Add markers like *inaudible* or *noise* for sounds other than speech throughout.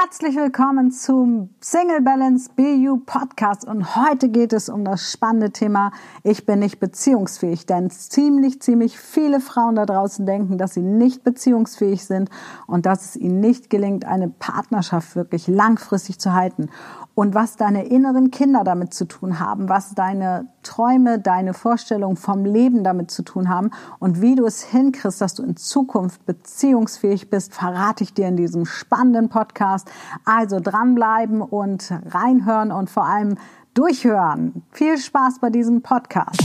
Herzlich willkommen zum Single Balance BU Podcast. Und heute geht es um das spannende Thema Ich bin nicht beziehungsfähig, denn ziemlich, ziemlich viele Frauen da draußen denken, dass sie nicht beziehungsfähig sind und dass es ihnen nicht gelingt, eine Partnerschaft wirklich langfristig zu halten und was deine inneren Kinder damit zu tun haben, was deine Träume, deine Vorstellungen vom Leben damit zu tun haben und wie du es hinkriegst, dass du in Zukunft beziehungsfähig bist, verrate ich dir in diesem spannenden Podcast. Also dranbleiben und reinhören und vor allem durchhören. Viel Spaß bei diesem Podcast.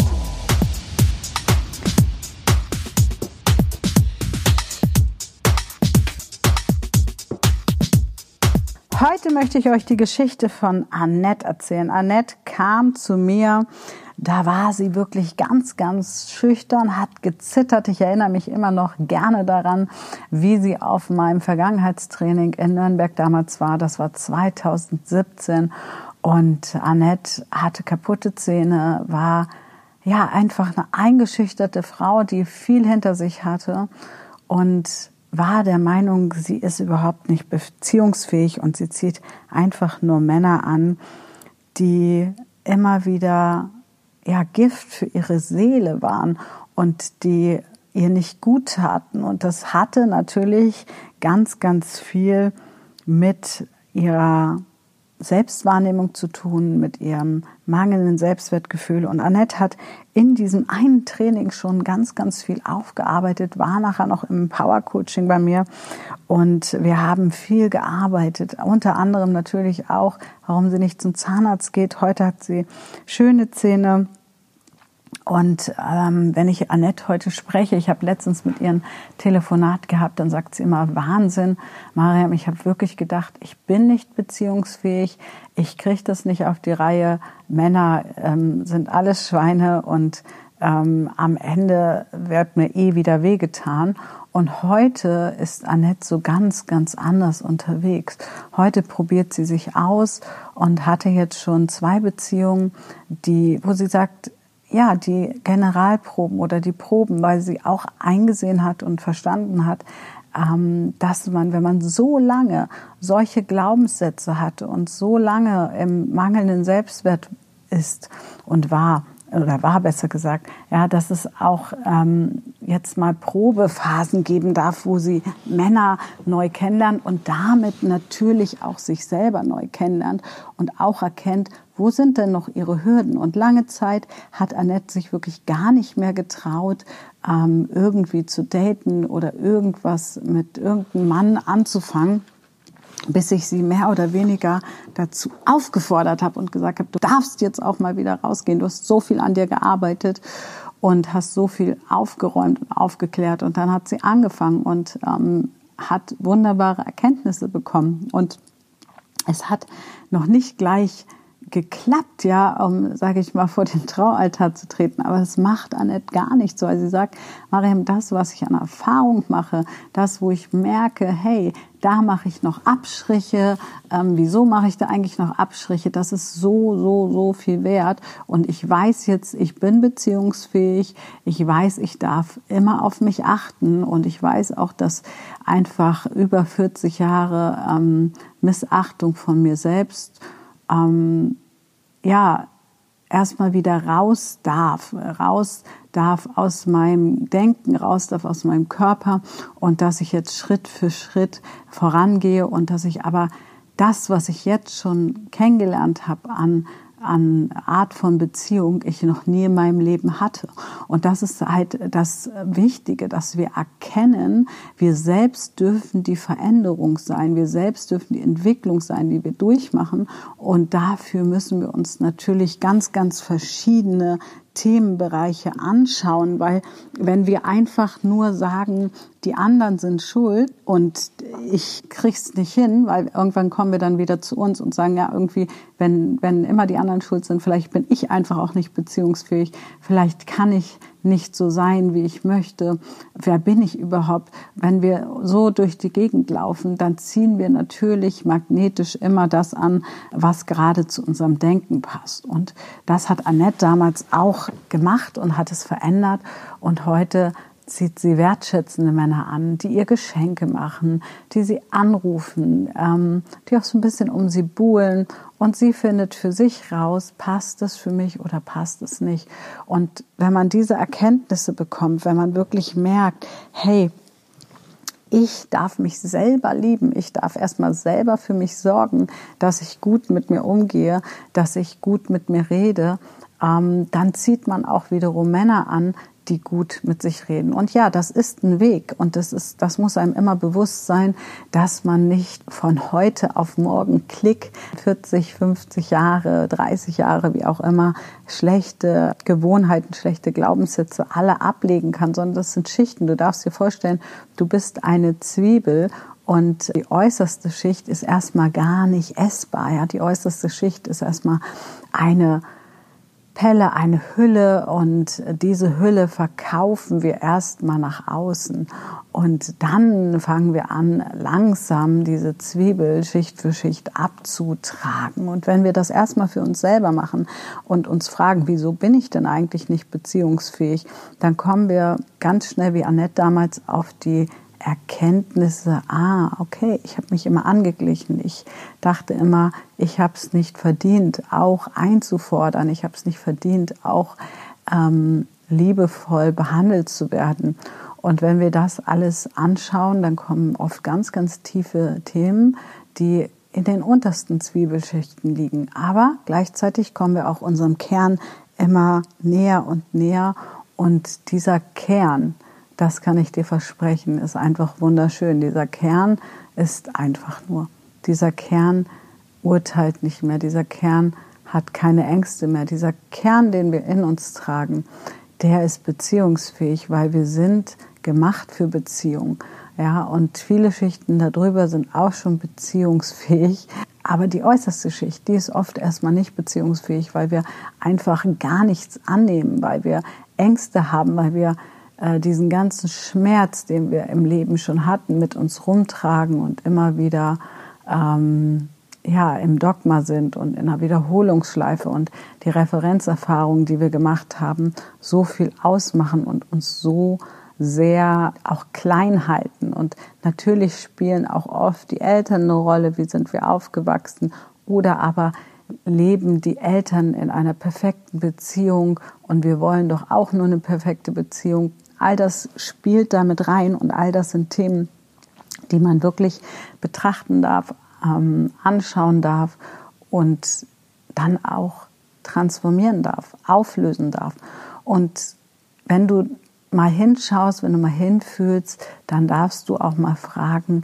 Heute möchte ich euch die Geschichte von Annette erzählen. Annette kam zu mir, da war sie wirklich ganz, ganz schüchtern, hat gezittert. Ich erinnere mich immer noch gerne daran, wie sie auf meinem Vergangenheitstraining in Nürnberg damals war. Das war 2017. Und Annette hatte kaputte Zähne, war ja einfach eine eingeschüchterte Frau, die viel hinter sich hatte. Und war der Meinung, sie ist überhaupt nicht beziehungsfähig und sie zieht einfach nur Männer an, die immer wieder ja Gift für ihre Seele waren und die ihr nicht gut taten. Und das hatte natürlich ganz ganz viel mit ihrer Selbstwahrnehmung zu tun, mit ihrem mangelnden Selbstwertgefühl. Und Annette hat in diesem einen Training schon ganz, ganz viel aufgearbeitet, war nachher noch im Power Coaching bei mir. Und wir haben viel gearbeitet, unter anderem natürlich auch, warum sie nicht zum Zahnarzt geht. Heute hat sie schöne Zähne und ähm, wenn ich Annette heute spreche, ich habe letztens mit ihr ein Telefonat gehabt, dann sagt sie immer, Wahnsinn, Mariam, ich habe wirklich gedacht, ich bin nicht beziehungsfähig, ich kriege das nicht auf die Reihe, Männer ähm, sind alles Schweine und ähm, am Ende wird mir eh wieder wehgetan. Und heute ist Annette so ganz, ganz anders unterwegs. Heute probiert sie sich aus und hatte jetzt schon zwei Beziehungen, die, wo sie sagt, ja, die Generalproben oder die Proben, weil sie auch eingesehen hat und verstanden hat, ähm, dass man, wenn man so lange solche Glaubenssätze hatte und so lange im mangelnden Selbstwert ist und war, oder war besser gesagt, ja, dass es auch ähm, jetzt mal Probephasen geben darf, wo sie Männer neu kennenlernt und damit natürlich auch sich selber neu kennenlernt und auch erkennt, wo sind denn noch ihre Hürden? Und lange Zeit hat Annette sich wirklich gar nicht mehr getraut, ähm, irgendwie zu daten oder irgendwas mit irgendeinem Mann anzufangen bis ich sie mehr oder weniger dazu aufgefordert habe und gesagt habe, du darfst jetzt auch mal wieder rausgehen. Du hast so viel an dir gearbeitet und hast so viel aufgeräumt und aufgeklärt. Und dann hat sie angefangen und ähm, hat wunderbare Erkenntnisse bekommen. Und es hat noch nicht gleich geklappt, ja, um, sage ich mal, vor den Traualtar zu treten. Aber es macht Annette gar nicht so. Also sie sagt, Mariam, das, was ich an Erfahrung mache, das, wo ich merke, hey, da mache ich noch Abstriche, ähm, wieso mache ich da eigentlich noch Abstriche, das ist so, so, so viel wert. Und ich weiß jetzt, ich bin beziehungsfähig, ich weiß, ich darf immer auf mich achten und ich weiß auch, dass einfach über 40 Jahre ähm, Missachtung von mir selbst ähm, ja, erstmal wieder raus darf, raus darf aus meinem Denken, raus darf aus meinem Körper und dass ich jetzt Schritt für Schritt vorangehe und dass ich aber das, was ich jetzt schon kennengelernt habe an an Art von Beziehung ich noch nie in meinem Leben hatte. Und das ist halt das Wichtige, dass wir erkennen, wir selbst dürfen die Veränderung sein, wir selbst dürfen die Entwicklung sein, die wir durchmachen. Und dafür müssen wir uns natürlich ganz, ganz verschiedene Themenbereiche anschauen, weil wenn wir einfach nur sagen, die anderen sind schuld und ich krieg's nicht hin, weil irgendwann kommen wir dann wieder zu uns und sagen, ja, irgendwie, wenn, wenn immer die anderen schuld sind, vielleicht bin ich einfach auch nicht beziehungsfähig, vielleicht kann ich nicht so sein, wie ich möchte. Wer bin ich überhaupt? Wenn wir so durch die Gegend laufen, dann ziehen wir natürlich magnetisch immer das an, was gerade zu unserem Denken passt. Und das hat Annette damals auch gemacht und hat es verändert. Und heute zieht sie wertschätzende Männer an, die ihr Geschenke machen, die sie anrufen, ähm, die auch so ein bisschen um sie buhlen und sie findet für sich raus, passt es für mich oder passt es nicht. Und wenn man diese Erkenntnisse bekommt, wenn man wirklich merkt, hey, ich darf mich selber lieben. Ich darf erstmal selber für mich sorgen, dass ich gut mit mir umgehe, dass ich gut mit mir rede. Ähm, dann zieht man auch wiederum Männer an, die gut mit sich reden. Und ja, das ist ein Weg und das ist, das muss einem immer bewusst sein, dass man nicht von heute auf morgen klick 40, 50 Jahre, 30 Jahre, wie auch immer, schlechte Gewohnheiten, schlechte Glaubenssätze alle ablegen kann, sondern das sind Schichten. Du darfst dir vorstellen, du bist eine Zwiebel und die äußerste Schicht ist erstmal gar nicht essbar. Ja, die äußerste Schicht ist erstmal eine Pelle, eine Hülle und diese Hülle verkaufen wir erstmal nach außen und dann fangen wir an, langsam diese Zwiebel Schicht für Schicht abzutragen. Und wenn wir das erstmal für uns selber machen und uns fragen, wieso bin ich denn eigentlich nicht beziehungsfähig, dann kommen wir ganz schnell wie Annette damals auf die Erkenntnisse, ah, okay, ich habe mich immer angeglichen. Ich dachte immer, ich habe es nicht verdient, auch einzufordern. Ich habe es nicht verdient, auch ähm, liebevoll behandelt zu werden. Und wenn wir das alles anschauen, dann kommen oft ganz, ganz tiefe Themen, die in den untersten Zwiebelschichten liegen. Aber gleichzeitig kommen wir auch unserem Kern immer näher und näher. Und dieser Kern, das kann ich dir versprechen, ist einfach wunderschön. Dieser Kern ist einfach nur. Dieser Kern urteilt nicht mehr. Dieser Kern hat keine Ängste mehr. Dieser Kern, den wir in uns tragen, der ist beziehungsfähig, weil wir sind gemacht für Beziehung. Ja, und viele Schichten darüber sind auch schon beziehungsfähig. Aber die äußerste Schicht, die ist oft erstmal nicht beziehungsfähig, weil wir einfach gar nichts annehmen, weil wir Ängste haben, weil wir diesen ganzen Schmerz, den wir im Leben schon hatten, mit uns rumtragen und immer wieder ähm, ja, im Dogma sind und in einer Wiederholungsschleife und die Referenzerfahrungen, die wir gemacht haben, so viel ausmachen und uns so sehr auch klein halten. Und natürlich spielen auch oft die Eltern eine Rolle, wie sind wir aufgewachsen oder aber leben die Eltern in einer perfekten Beziehung und wir wollen doch auch nur eine perfekte Beziehung. All das spielt damit rein und all das sind Themen, die man wirklich betrachten darf, ähm, anschauen darf und dann auch transformieren darf, auflösen darf. Und wenn du mal hinschaust, wenn du mal hinfühlst, dann darfst du auch mal fragen,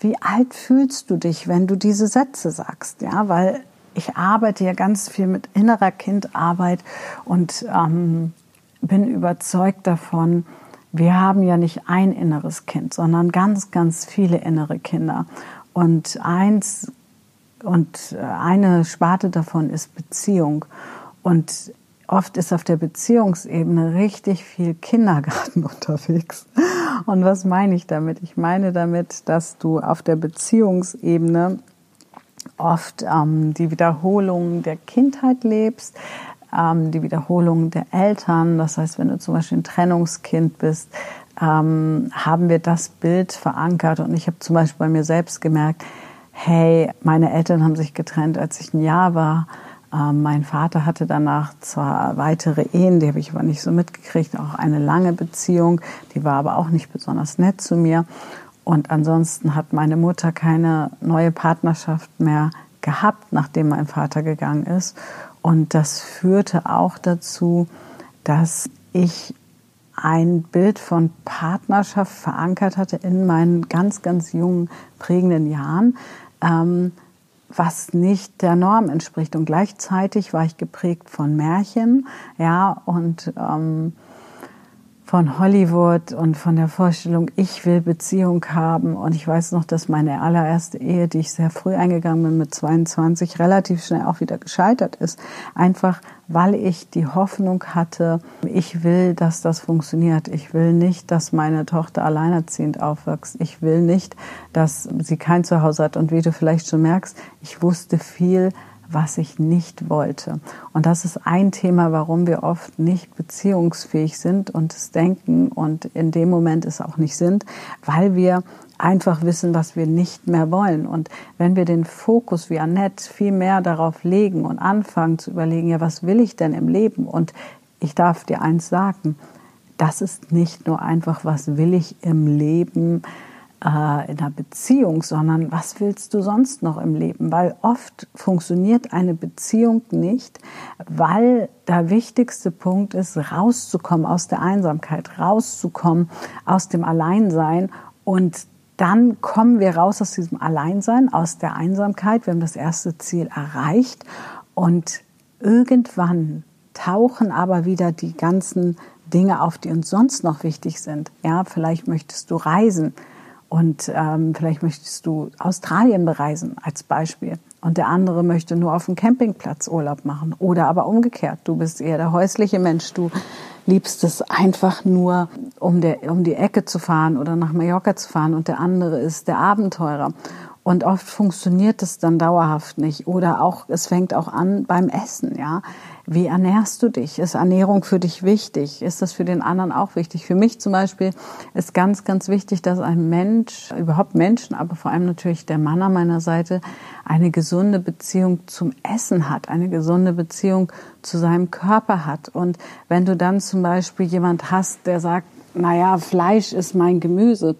wie alt fühlst du dich, wenn du diese Sätze sagst? Ja, weil ich arbeite ja ganz viel mit innerer Kindarbeit und ähm, bin überzeugt davon, wir haben ja nicht ein inneres Kind, sondern ganz, ganz viele innere Kinder. Und eins und eine Sparte davon ist Beziehung. Und oft ist auf der Beziehungsebene richtig viel Kindergarten *laughs* unterwegs. Und was meine ich damit? Ich meine damit, dass du auf der Beziehungsebene oft ähm, die Wiederholung der Kindheit lebst, ähm, die Wiederholung der Eltern. Das heißt, wenn du zum Beispiel ein Trennungskind bist, ähm, haben wir das Bild verankert. Und ich habe zum Beispiel bei mir selbst gemerkt, hey, meine Eltern haben sich getrennt, als ich ein Jahr war. Ähm, mein Vater hatte danach zwar weitere Ehen, die habe ich aber nicht so mitgekriegt, auch eine lange Beziehung, die war aber auch nicht besonders nett zu mir. Und ansonsten hat meine Mutter keine neue Partnerschaft mehr gehabt, nachdem mein Vater gegangen ist. Und das führte auch dazu, dass ich ein Bild von Partnerschaft verankert hatte in meinen ganz, ganz jungen, prägenden Jahren, ähm, was nicht der Norm entspricht. Und gleichzeitig war ich geprägt von Märchen, ja, und ähm, von Hollywood und von der Vorstellung, ich will Beziehung haben. Und ich weiß noch, dass meine allererste Ehe, die ich sehr früh eingegangen bin, mit 22, relativ schnell auch wieder gescheitert ist. Einfach, weil ich die Hoffnung hatte, ich will, dass das funktioniert. Ich will nicht, dass meine Tochter alleinerziehend aufwächst. Ich will nicht, dass sie kein Zuhause hat. Und wie du vielleicht schon merkst, ich wusste viel was ich nicht wollte. Und das ist ein Thema, warum wir oft nicht beziehungsfähig sind und es denken und in dem Moment es auch nicht sind, weil wir einfach wissen, was wir nicht mehr wollen. Und wenn wir den Fokus wie Annette viel mehr darauf legen und anfangen zu überlegen, ja, was will ich denn im Leben? Und ich darf dir eins sagen, das ist nicht nur einfach, was will ich im Leben, in einer Beziehung, sondern was willst du sonst noch im Leben? Weil oft funktioniert eine Beziehung nicht, weil der wichtigste Punkt ist, rauszukommen aus der Einsamkeit, rauszukommen aus dem Alleinsein und dann kommen wir raus aus diesem Alleinsein, aus der Einsamkeit. Wir haben das erste Ziel erreicht und irgendwann tauchen aber wieder die ganzen Dinge auf, die uns sonst noch wichtig sind. Ja, vielleicht möchtest du reisen und ähm, vielleicht möchtest du Australien bereisen als Beispiel. Und der andere möchte nur auf dem Campingplatz Urlaub machen. Oder aber umgekehrt. Du bist eher der häusliche Mensch. Du liebst es einfach nur, um, der, um die Ecke zu fahren oder nach Mallorca zu fahren. Und der andere ist der Abenteurer. Und oft funktioniert es dann dauerhaft nicht. Oder auch, es fängt auch an beim Essen, ja. Wie ernährst du dich? Ist Ernährung für dich wichtig? Ist das für den anderen auch wichtig? Für mich zum Beispiel ist ganz, ganz wichtig, dass ein Mensch, überhaupt Menschen, aber vor allem natürlich der Mann an meiner Seite, eine gesunde Beziehung zum Essen hat, eine gesunde Beziehung zu seinem Körper hat. Und wenn du dann zum Beispiel jemand hast, der sagt, naja, Fleisch ist mein Gemüse,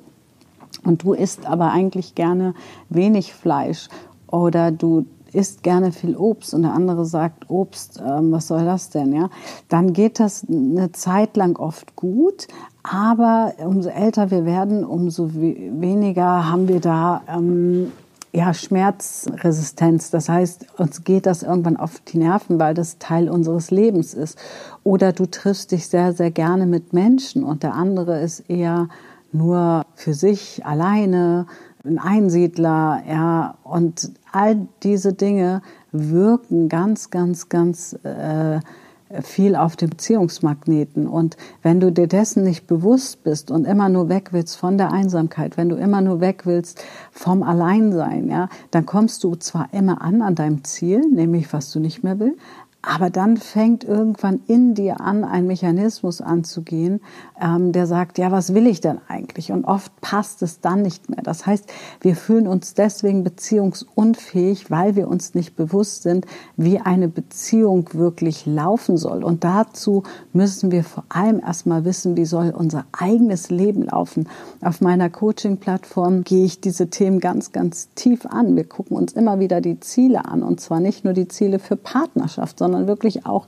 und du isst aber eigentlich gerne wenig Fleisch oder du isst gerne viel Obst und der andere sagt Obst, ähm, was soll das denn, ja? Dann geht das eine Zeit lang oft gut, aber umso älter wir werden, umso weniger haben wir da ähm, ja, Schmerzresistenz. Das heißt, uns geht das irgendwann auf die Nerven, weil das Teil unseres Lebens ist. Oder du triffst dich sehr, sehr gerne mit Menschen und der andere ist eher nur für sich alleine, ein Einsiedler, ja, und all diese Dinge wirken ganz, ganz, ganz äh, viel auf den Beziehungsmagneten. Und wenn du dir dessen nicht bewusst bist und immer nur weg willst von der Einsamkeit, wenn du immer nur weg willst vom Alleinsein, ja, dann kommst du zwar immer an an deinem Ziel, nämlich was du nicht mehr willst, aber dann fängt irgendwann in dir an, ein Mechanismus anzugehen, ähm, der sagt, ja, was will ich denn eigentlich? Und oft passt es dann nicht mehr. Das heißt, wir fühlen uns deswegen beziehungsunfähig, weil wir uns nicht bewusst sind, wie eine Beziehung wirklich laufen soll. Und dazu müssen wir vor allem erstmal wissen, wie soll unser eigenes Leben laufen. Auf meiner Coaching-Plattform gehe ich diese Themen ganz, ganz tief an. Wir gucken uns immer wieder die Ziele an. Und zwar nicht nur die Ziele für Partnerschaft, sondern sondern wirklich auch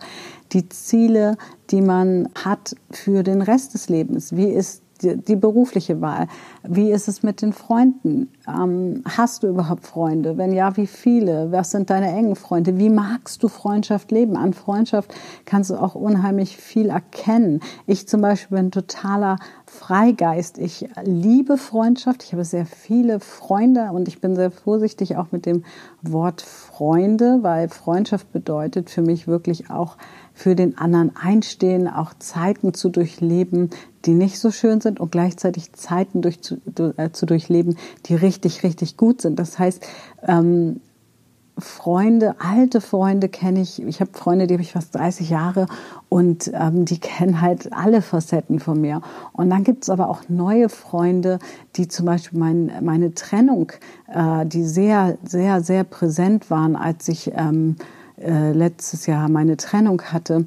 die Ziele, die man hat für den Rest des Lebens. Wie ist die, die berufliche Wahl? Wie ist es mit den Freunden? Ähm, hast du überhaupt Freunde? Wenn ja, wie viele? Was sind deine engen Freunde? Wie magst du Freundschaft leben? An Freundschaft kannst du auch unheimlich viel erkennen. Ich zum Beispiel bin totaler Freigeist. Ich liebe Freundschaft. Ich habe sehr viele Freunde und ich bin sehr vorsichtig auch mit dem Wort Freunde, weil Freundschaft bedeutet für mich wirklich auch für den anderen einstehen, auch Zeiten zu durchleben, die nicht so schön sind und gleichzeitig Zeiten durch, zu, äh, zu durchleben, die richtig, richtig gut sind. Das heißt, ähm, Freunde, alte Freunde kenne ich. Ich habe Freunde, die habe ich fast 30 Jahre und ähm, die *laughs* kennen halt alle Facetten von mir. Und dann gibt es aber auch neue Freunde, die zum Beispiel mein, meine Trennung, äh, die sehr, sehr, sehr präsent waren, als ich ähm, äh, letztes Jahr meine Trennung hatte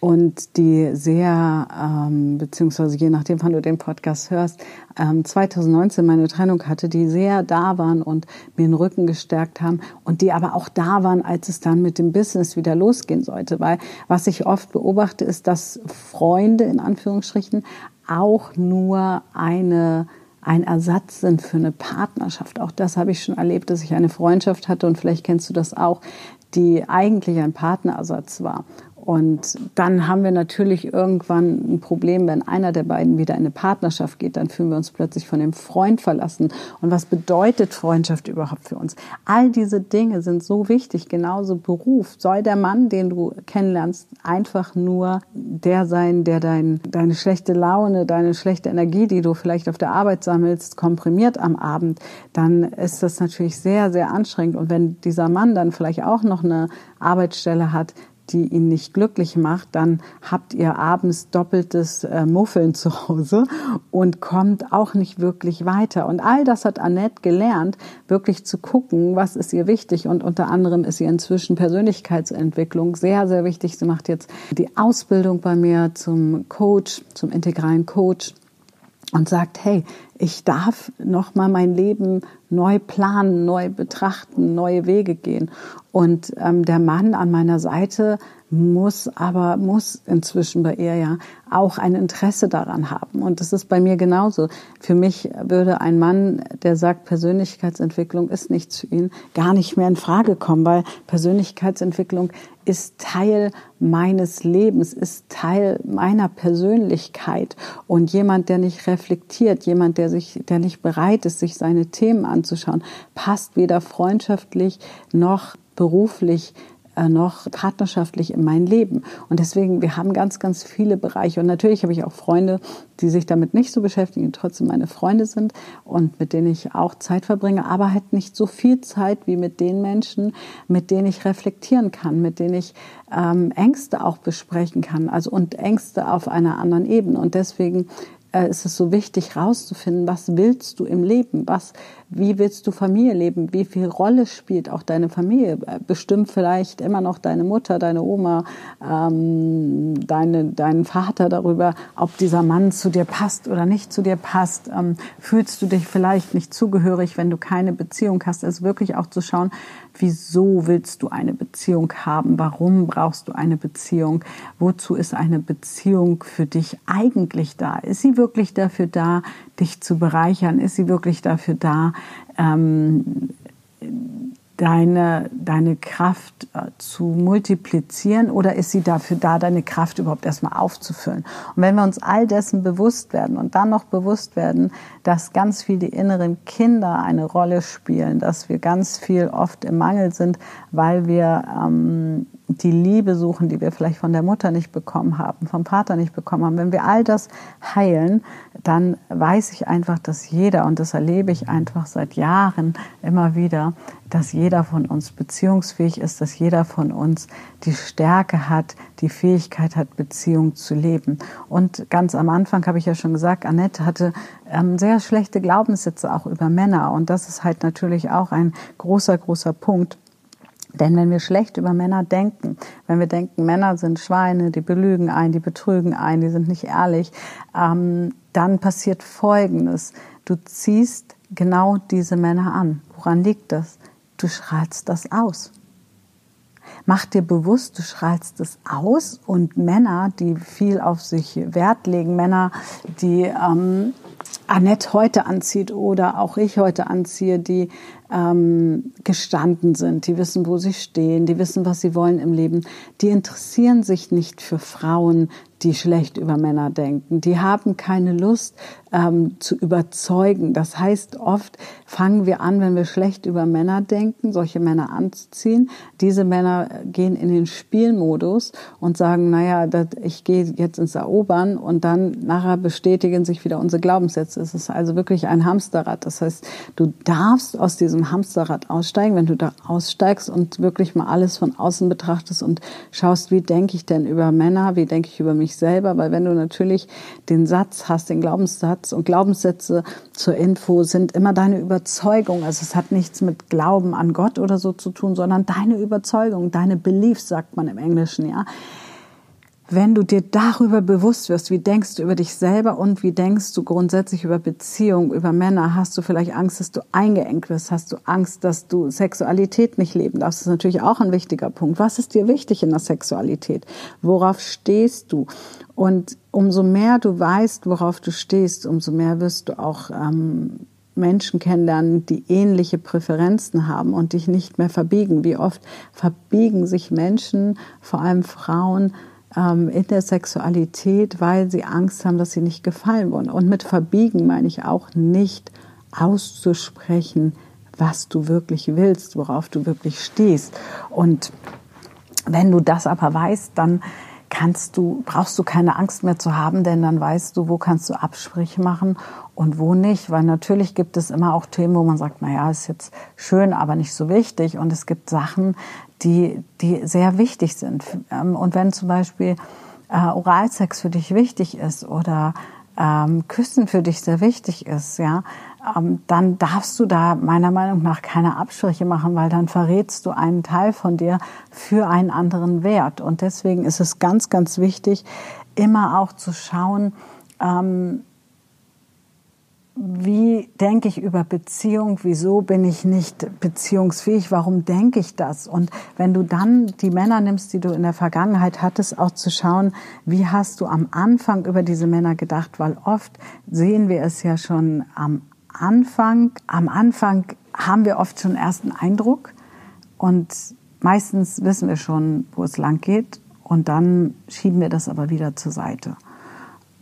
und die sehr, ähm, beziehungsweise je nachdem, wann du den Podcast hörst, ähm, 2019 meine Trennung hatte, die sehr da waren und mir den Rücken gestärkt haben und die aber auch da waren, als es dann mit dem Business wieder losgehen sollte. Weil was ich oft beobachte, ist, dass Freunde in Anführungsstrichen auch nur eine ein Ersatz sind für eine Partnerschaft. Auch das habe ich schon erlebt, dass ich eine Freundschaft hatte und vielleicht kennst du das auch, die eigentlich ein Partnerersatz war. Und dann haben wir natürlich irgendwann ein Problem, wenn einer der beiden wieder in eine Partnerschaft geht, dann fühlen wir uns plötzlich von dem Freund verlassen. Und was bedeutet Freundschaft überhaupt für uns? All diese Dinge sind so wichtig, genauso Beruf. Soll der Mann, den du kennenlernst, einfach nur der sein, der dein, deine schlechte Laune, deine schlechte Energie, die du vielleicht auf der Arbeit sammelst, komprimiert am Abend, dann ist das natürlich sehr, sehr anstrengend. Und wenn dieser Mann dann vielleicht auch noch eine Arbeitsstelle hat, die ihn nicht glücklich macht, dann habt ihr abends doppeltes äh, Muffeln zu Hause und kommt auch nicht wirklich weiter. Und all das hat Annette gelernt, wirklich zu gucken, was ist ihr wichtig. Und unter anderem ist ihr inzwischen Persönlichkeitsentwicklung sehr, sehr wichtig. Sie macht jetzt die Ausbildung bei mir zum Coach, zum integralen Coach und sagt, hey, ich darf noch mal mein Leben neu planen, neu betrachten, neue Wege gehen. Und ähm, der Mann an meiner Seite muss aber, muss inzwischen bei ihr ja auch ein Interesse daran haben. Und das ist bei mir genauso. Für mich würde ein Mann, der sagt, Persönlichkeitsentwicklung ist nichts für ihn, gar nicht mehr in Frage kommen, weil Persönlichkeitsentwicklung ist Teil meines Lebens, ist Teil meiner Persönlichkeit. Und jemand, der nicht reflektiert, jemand, der sich, der nicht bereit ist, sich seine Themen anzuschauen, passt weder freundschaftlich noch beruflich noch partnerschaftlich in mein Leben. Und deswegen, wir haben ganz, ganz viele Bereiche. Und natürlich habe ich auch Freunde, die sich damit nicht so beschäftigen, trotzdem meine Freunde sind und mit denen ich auch Zeit verbringe, aber halt nicht so viel Zeit wie mit den Menschen, mit denen ich reflektieren kann, mit denen ich ähm, Ängste auch besprechen kann. Also und Ängste auf einer anderen Ebene. Und deswegen äh, ist es so wichtig herauszufinden, was willst du im Leben, was, wie willst du Familie leben, wie viel Rolle spielt auch deine Familie, äh, bestimmt vielleicht immer noch deine Mutter, deine Oma, ähm, deine, deinen Vater darüber, ob dieser Mann zu dir passt oder nicht zu dir passt, ähm, fühlst du dich vielleicht nicht zugehörig, wenn du keine Beziehung hast, also wirklich auch zu schauen, Wieso willst du eine Beziehung haben? Warum brauchst du eine Beziehung? Wozu ist eine Beziehung für dich eigentlich da? Ist sie wirklich dafür da, dich zu bereichern? Ist sie wirklich dafür da, ähm, deine, deine Kraft äh, zu multiplizieren oder ist sie dafür da, deine Kraft überhaupt erstmal aufzufüllen? Und wenn wir uns all dessen bewusst werden und dann noch bewusst werden, dass ganz viel die inneren Kinder eine Rolle spielen, dass wir ganz viel oft im Mangel sind, weil wir ähm, die Liebe suchen, die wir vielleicht von der Mutter nicht bekommen haben, vom Vater nicht bekommen haben. Wenn wir all das heilen, dann weiß ich einfach, dass jeder, und das erlebe ich einfach seit Jahren immer wieder, dass jeder von uns beziehungsfähig ist, dass jeder von uns die Stärke hat, die Fähigkeit hat, Beziehung zu leben. Und ganz am Anfang habe ich ja schon gesagt, Annette hatte ähm, sehr schlechte Glaubenssätze auch über Männer. Und das ist halt natürlich auch ein großer, großer Punkt. Denn wenn wir schlecht über Männer denken, wenn wir denken, Männer sind Schweine, die belügen ein, die betrügen ein, die sind nicht ehrlich, ähm, dann passiert Folgendes. Du ziehst genau diese Männer an. Woran liegt das? Du strahlst das aus. Mach dir bewusst, du strahlst es aus und Männer, die viel auf sich Wert legen, Männer, die ähm, Annette heute anzieht oder auch ich heute anziehe, die ähm, gestanden sind, die wissen, wo sie stehen, die wissen, was sie wollen im Leben, die interessieren sich nicht für Frauen, die schlecht über Männer denken. Die haben keine Lust ähm, zu überzeugen. Das heißt, oft fangen wir an, wenn wir schlecht über Männer denken, solche Männer anzuziehen. Diese Männer gehen in den Spielmodus und sagen, naja, ich gehe jetzt ins Erobern und dann nachher bestätigen sich wieder unsere Glaubenssätze. Es ist also wirklich ein Hamsterrad. Das heißt, du darfst aus diesem Hamsterrad aussteigen, wenn du da aussteigst und wirklich mal alles von außen betrachtest und schaust, wie denke ich denn über Männer, wie denke ich über mich selber, weil wenn du natürlich den Satz hast, den Glaubenssatz und Glaubenssätze zur Info sind immer deine Überzeugung. Also es hat nichts mit Glauben an Gott oder so zu tun, sondern deine Überzeugung, deine Beliefs, sagt man im Englischen, ja wenn du dir darüber bewusst wirst, wie denkst du über dich selber und wie denkst du grundsätzlich über Beziehungen, über Männer, hast du vielleicht Angst, dass du eingeengt wirst, hast du Angst, dass du Sexualität nicht leben darfst. Das ist natürlich auch ein wichtiger Punkt. Was ist dir wichtig in der Sexualität? Worauf stehst du? Und umso mehr du weißt, worauf du stehst, umso mehr wirst du auch ähm, Menschen kennenlernen, die ähnliche Präferenzen haben und dich nicht mehr verbiegen. Wie oft verbiegen sich Menschen, vor allem Frauen, in der Sexualität, weil sie Angst haben, dass sie nicht gefallen wollen. Und mit verbiegen meine ich auch nicht auszusprechen, was du wirklich willst, worauf du wirklich stehst. Und wenn du das aber weißt, dann kannst du, brauchst du keine Angst mehr zu haben, denn dann weißt du, wo kannst du Absprüche machen und wo nicht. Weil natürlich gibt es immer auch Themen, wo man sagt, na ja, ist jetzt schön, aber nicht so wichtig. Und es gibt Sachen, die, die sehr wichtig sind. Ähm, und wenn zum Beispiel äh, Oralsex für dich wichtig ist oder ähm, Küssen für dich sehr wichtig ist, ja, ähm, dann darfst du da meiner Meinung nach keine Abstriche machen, weil dann verrätst du einen Teil von dir für einen anderen Wert. Und deswegen ist es ganz, ganz wichtig, immer auch zu schauen, ähm, wie denke ich über Beziehung, wieso bin ich nicht beziehungsfähig, warum denke ich das? Und wenn du dann die Männer nimmst, die du in der Vergangenheit hattest, auch zu schauen, wie hast du am Anfang über diese Männer gedacht, weil oft sehen wir es ja schon am Anfang, am Anfang haben wir oft schon ersten Eindruck. Und meistens wissen wir schon, wo es lang geht. Und dann schieben wir das aber wieder zur Seite,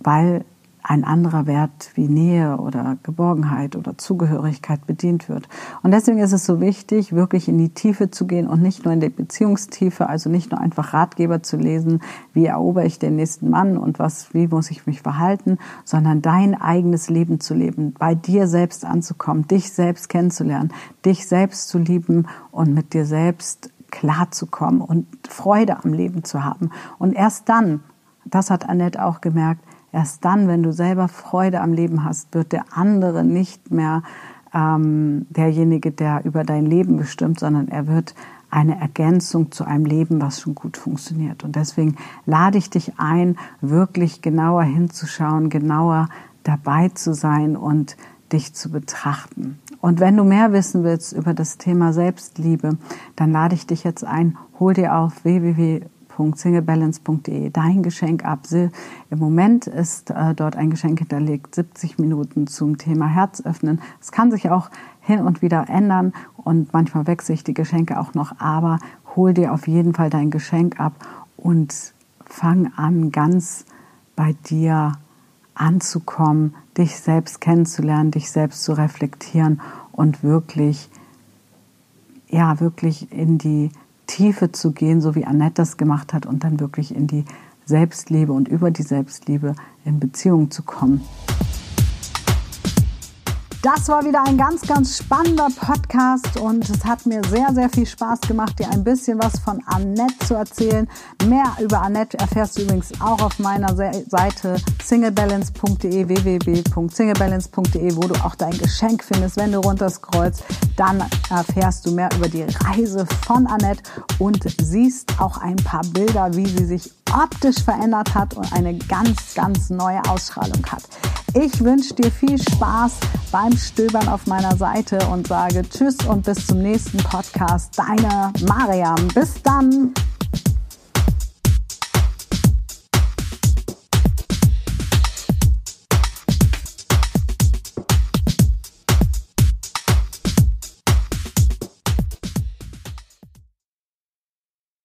weil ein anderer Wert wie Nähe oder Geborgenheit oder Zugehörigkeit bedient wird. Und deswegen ist es so wichtig, wirklich in die Tiefe zu gehen und nicht nur in die Beziehungstiefe, also nicht nur einfach Ratgeber zu lesen, wie erober ich den nächsten Mann und was, wie muss ich mich verhalten, sondern dein eigenes Leben zu leben, bei dir selbst anzukommen, dich selbst kennenzulernen, dich selbst zu lieben und mit dir selbst klarzukommen und Freude am Leben zu haben. Und erst dann, das hat Annette auch gemerkt, Erst dann, wenn du selber Freude am Leben hast, wird der andere nicht mehr ähm, derjenige, der über dein Leben bestimmt, sondern er wird eine Ergänzung zu einem Leben, was schon gut funktioniert. Und deswegen lade ich dich ein, wirklich genauer hinzuschauen, genauer dabei zu sein und dich zu betrachten. Und wenn du mehr wissen willst über das Thema Selbstliebe, dann lade ich dich jetzt ein, hol dir auf www www.singlebalance.de dein Geschenk ab. Im Moment ist äh, dort ein Geschenk hinterlegt, 70 Minuten zum Thema Herz öffnen. Es kann sich auch hin und wieder ändern und manchmal wechsle ich die Geschenke auch noch, aber hol dir auf jeden Fall dein Geschenk ab und fang an, ganz bei dir anzukommen, dich selbst kennenzulernen, dich selbst zu reflektieren und wirklich, ja, wirklich in die Tiefe zu gehen, so wie Annette das gemacht hat und dann wirklich in die Selbstliebe und über die Selbstliebe in Beziehung zu kommen. Das war wieder ein ganz, ganz spannender Podcast und es hat mir sehr, sehr viel Spaß gemacht, dir ein bisschen was von Annette zu erzählen. Mehr über Annette erfährst du übrigens auch auf meiner Seite singlebalance.de, www.singlebalance.de, wo du auch dein Geschenk findest. Wenn du runterscrollst, dann erfährst du mehr über die Reise von Annette und siehst auch ein paar Bilder, wie sie sich optisch verändert hat und eine ganz, ganz neue Ausstrahlung hat. Ich wünsche dir viel Spaß beim Stöbern auf meiner Seite und sage Tschüss und bis zum nächsten Podcast. Deine Mariam. Bis dann.